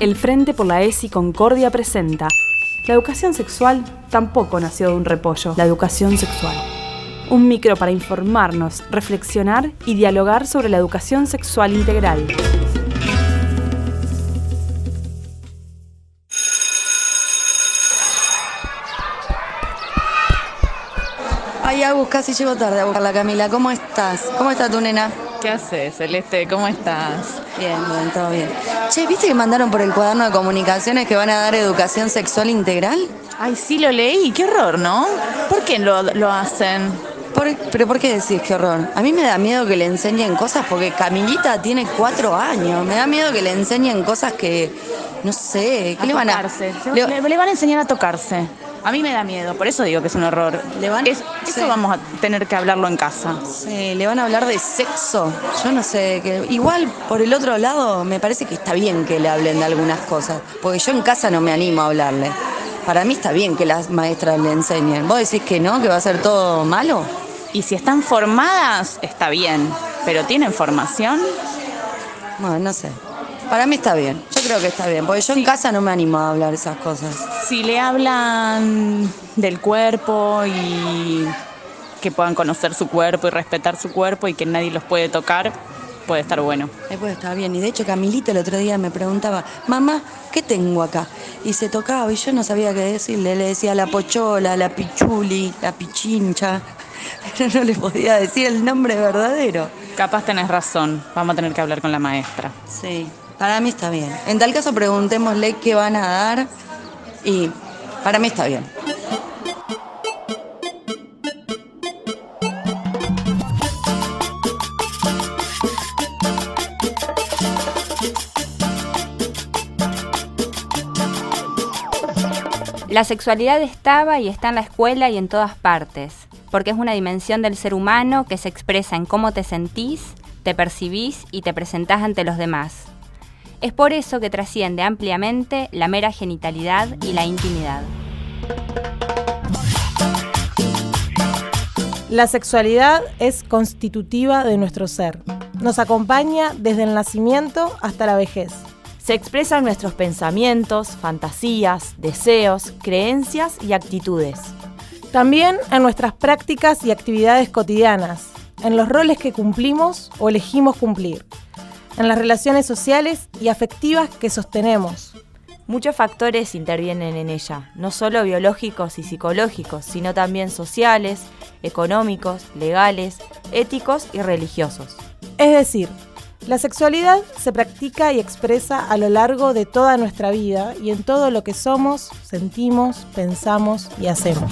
El Frente por la ESI Concordia presenta La educación sexual tampoco nació de un repollo. La educación sexual. Un micro para informarnos, reflexionar y dialogar sobre la educación sexual integral. Ay, Agus, casi llego tarde a buscarla, Camila. ¿Cómo estás? ¿Cómo está tu nena? ¿Qué haces, Celeste? ¿Cómo estás? Bien, bien, todo bien. Che, ¿viste que mandaron por el cuaderno de comunicaciones que van a dar educación sexual integral? Ay, sí lo leí. Qué horror, ¿no? ¿Por qué lo, lo hacen? Por- ¿Pero por qué decís qué horror? A mí me da miedo que le enseñen cosas porque Camilita tiene cuatro años. Me da miedo que le enseñen cosas que, no sé, ¿qué A le van a...? le van a enseñar a tocarse. A mí me da miedo, por eso digo que es un horror. Le van- Es- sí. Eso vamos a tener que hablarlo en casa. Sí, le van a hablar de sexo. Yo no sé. Que, igual, por el otro lado, me parece que está bien que le hablen de algunas cosas. Porque yo en casa no me animo a hablarle. Para mí está bien que las maestras le enseñen. ¿Vos decís que no? ¿Que va a ser todo malo? Y si están formadas, está bien. Pero ¿tienen formación? Bueno, no sé. Para mí está bien. Yo creo que está bien. Porque yo en casa no me animo a hablar esas cosas. Si le hablan del cuerpo y que puedan conocer su cuerpo y respetar su cuerpo y que nadie los puede tocar, puede estar bueno. Ahí puede estar bien. Y de hecho, Camilita el otro día me preguntaba, mamá, ¿qué tengo acá? Y se tocaba y yo no sabía qué decirle. Le decía la pochola, la pichuli, la pichincha. Pero no le podía decir el nombre verdadero. Capaz tenés razón, vamos a tener que hablar con la maestra. Sí, para mí está bien. En tal caso, preguntémosle qué van a dar y para mí está bien. La sexualidad estaba y está en la escuela y en todas partes, porque es una dimensión del ser humano que se expresa en cómo te sentís, te percibís y te presentás ante los demás. Es por eso que trasciende ampliamente la mera genitalidad y la intimidad. La sexualidad es constitutiva de nuestro ser. Nos acompaña desde el nacimiento hasta la vejez. Se expresan nuestros pensamientos, fantasías, deseos, creencias y actitudes. También en nuestras prácticas y actividades cotidianas, en los roles que cumplimos o elegimos cumplir, en las relaciones sociales y afectivas que sostenemos. Muchos factores intervienen en ella, no solo biológicos y psicológicos, sino también sociales, económicos, legales, éticos y religiosos. Es decir, la sexualidad se practica y expresa a lo largo de toda nuestra vida y en todo lo que somos, sentimos, pensamos y hacemos.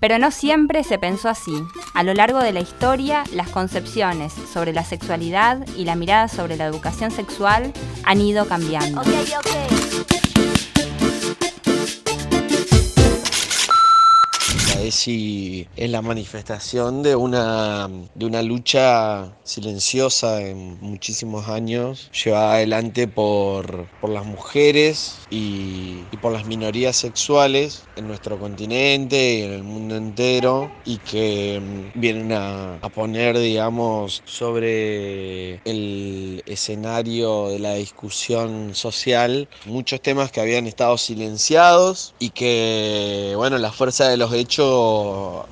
Pero no siempre se pensó así. A lo largo de la historia, las concepciones sobre la sexualidad y la mirada sobre la educación sexual han ido cambiando. ESI es la manifestación de una, de una lucha silenciosa en muchísimos años, llevada adelante por, por las mujeres y, y por las minorías sexuales en nuestro continente y en el mundo entero, y que mm, vienen a, a poner, digamos, sobre el escenario de la discusión social muchos temas que habían estado silenciados y que, bueno, la fuerza de los hechos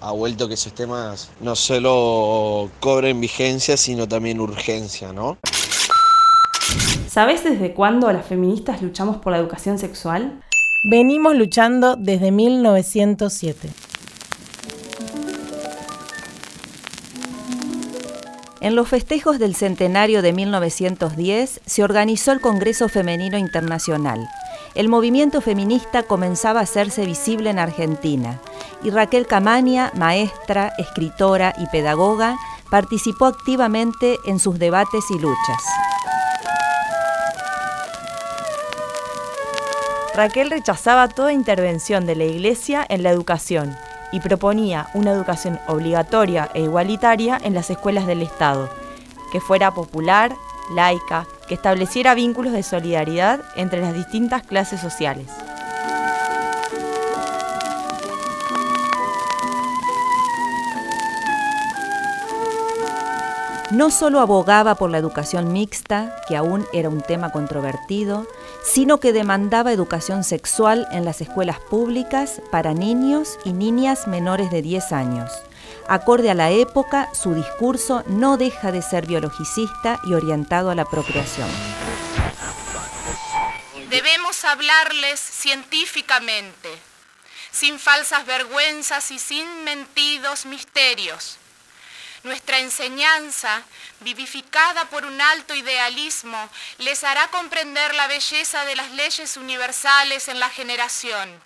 ha vuelto que esos temas no solo cobren vigencia, sino también urgencia, ¿no? ¿Sabés desde cuándo las feministas luchamos por la educación sexual? Venimos luchando desde 1907. En los festejos del centenario de 1910 se organizó el Congreso Femenino Internacional. El movimiento feminista comenzaba a hacerse visible en Argentina y Raquel Camaña, maestra, escritora y pedagoga, participó activamente en sus debates y luchas. Raquel rechazaba toda intervención de la Iglesia en la educación y proponía una educación obligatoria e igualitaria en las escuelas del Estado, que fuera popular, laica, que estableciera vínculos de solidaridad entre las distintas clases sociales. No solo abogaba por la educación mixta, que aún era un tema controvertido, sino que demandaba educación sexual en las escuelas públicas para niños y niñas menores de 10 años. Acorde a la época, su discurso no deja de ser biologicista y orientado a la procreación. Debemos hablarles científicamente, sin falsas vergüenzas y sin mentidos misterios. Nuestra enseñanza, vivificada por un alto idealismo, les hará comprender la belleza de las leyes universales en la generación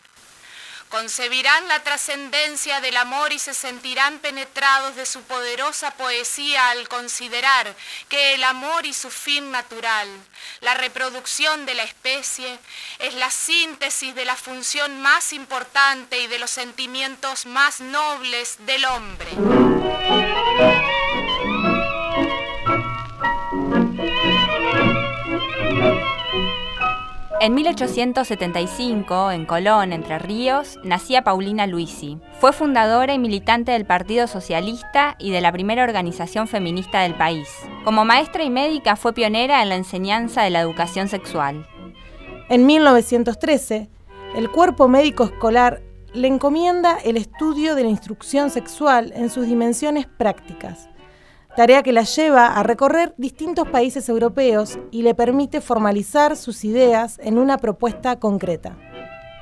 concebirán la trascendencia del amor y se sentirán penetrados de su poderosa poesía al considerar que el amor y su fin natural, la reproducción de la especie, es la síntesis de la función más importante y de los sentimientos más nobles del hombre. En 1875, en Colón, Entre Ríos, nacía Paulina Luisi. Fue fundadora y militante del Partido Socialista y de la primera organización feminista del país. Como maestra y médica fue pionera en la enseñanza de la educación sexual. En 1913, el cuerpo médico escolar le encomienda el estudio de la instrucción sexual en sus dimensiones prácticas tarea que la lleva a recorrer distintos países europeos y le permite formalizar sus ideas en una propuesta concreta.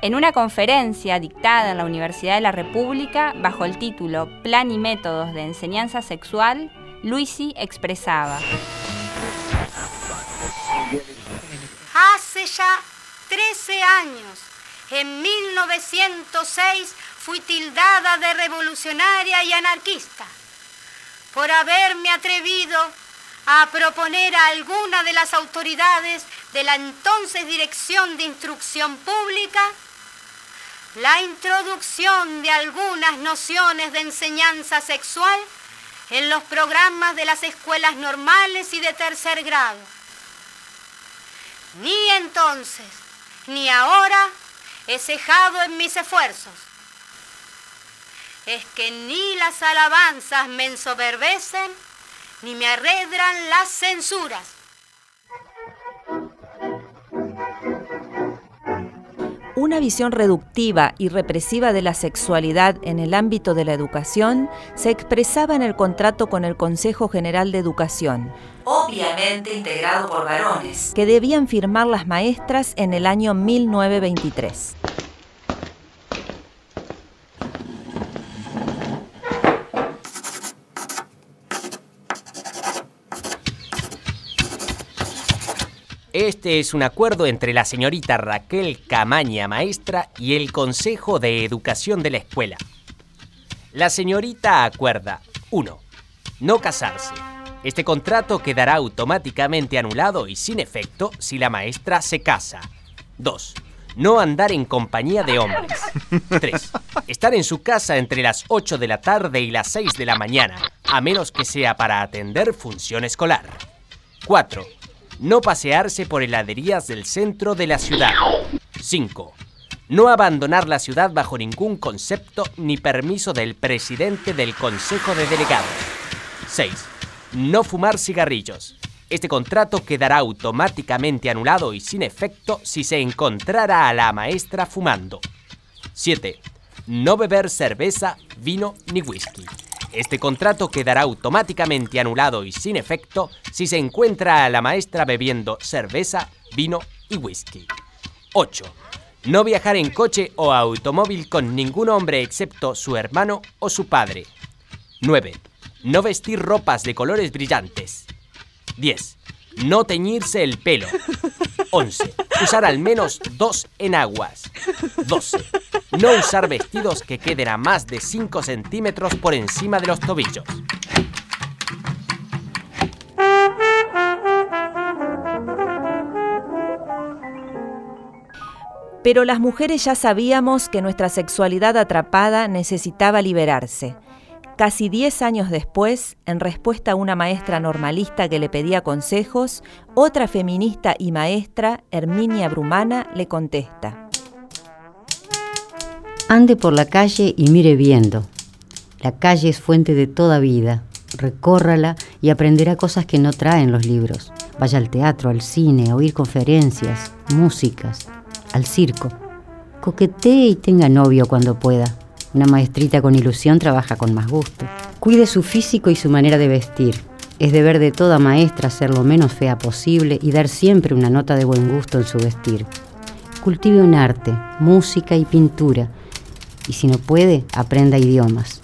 En una conferencia dictada en la Universidad de la República bajo el título Plan y Métodos de Enseñanza Sexual, Luisi expresaba. Hace ya 13 años, en 1906, fui tildada de revolucionaria y anarquista por haberme atrevido a proponer a alguna de las autoridades de la entonces Dirección de Instrucción Pública la introducción de algunas nociones de enseñanza sexual en los programas de las escuelas normales y de tercer grado. Ni entonces ni ahora he cejado en mis esfuerzos es que ni las alabanzas me ensoberbecen, ni me arredran las censuras. Una visión reductiva y represiva de la sexualidad en el ámbito de la educación se expresaba en el contrato con el Consejo General de Educación, obviamente integrado por varones, que debían firmar las maestras en el año 1923. Este es un acuerdo entre la señorita Raquel Camaña, maestra, y el Consejo de Educación de la escuela. La señorita acuerda 1. No casarse. Este contrato quedará automáticamente anulado y sin efecto si la maestra se casa. 2. No andar en compañía de hombres. 3. Estar en su casa entre las 8 de la tarde y las 6 de la mañana, a menos que sea para atender función escolar. 4 no pasearse por heladerías del centro de la ciudad. 5. No abandonar la ciudad bajo ningún concepto ni permiso del presidente del Consejo de Delegados. 6. No fumar cigarrillos. Este contrato quedará automáticamente anulado y sin efecto si se encontrara a la maestra fumando. 7. No beber cerveza, vino ni whisky. Este contrato quedará automáticamente anulado y sin efecto si se encuentra a la maestra bebiendo cerveza, vino y whisky. 8. No viajar en coche o automóvil con ningún hombre excepto su hermano o su padre. 9. No vestir ropas de colores brillantes. 10. No teñirse el pelo. 11. Usar al menos dos enaguas. 12. No usar vestidos que queden a más de 5 centímetros por encima de los tobillos. Pero las mujeres ya sabíamos que nuestra sexualidad atrapada necesitaba liberarse. Casi 10 años después, en respuesta a una maestra normalista que le pedía consejos, otra feminista y maestra, Herminia Brumana, le contesta. Ande por la calle y mire viendo. La calle es fuente de toda vida. recórrala y aprenderá cosas que no traen los libros. Vaya al teatro, al cine, a oír conferencias, músicas, al circo. Coquetee y tenga novio cuando pueda. Una maestrita con ilusión trabaja con más gusto. Cuide su físico y su manera de vestir. Es deber de toda maestra ser lo menos fea posible y dar siempre una nota de buen gusto en su vestir. Cultive un arte, música y pintura. Y si no puede, aprenda idiomas.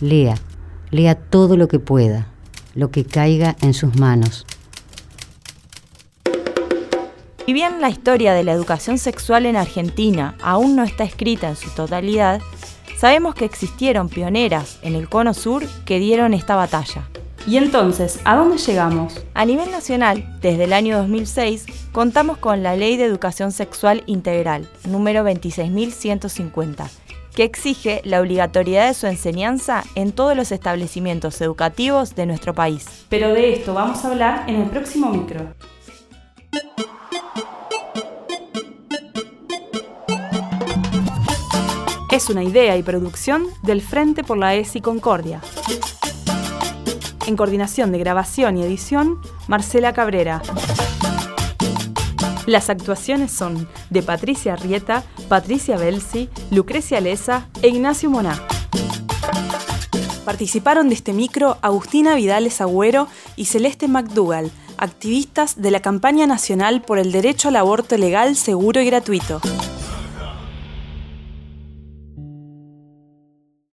Lea, lea todo lo que pueda, lo que caiga en sus manos. Si bien la historia de la educación sexual en Argentina aún no está escrita en su totalidad, sabemos que existieron pioneras en el Cono Sur que dieron esta batalla. Y entonces, ¿a dónde llegamos? A nivel nacional, desde el año 2006, contamos con la Ley de Educación Sexual Integral, número 26.150, que exige la obligatoriedad de su enseñanza en todos los establecimientos educativos de nuestro país. Pero de esto vamos a hablar en el próximo micro. Es una idea y producción del Frente por la ESI Concordia. En coordinación de grabación y edición, Marcela Cabrera. Las actuaciones son de Patricia Rieta, Patricia Belsi, Lucrecia Leza e Ignacio Moná. Participaron de este micro Agustina Vidales Agüero y Celeste McDougall, activistas de la campaña nacional por el derecho al aborto legal, seguro y gratuito.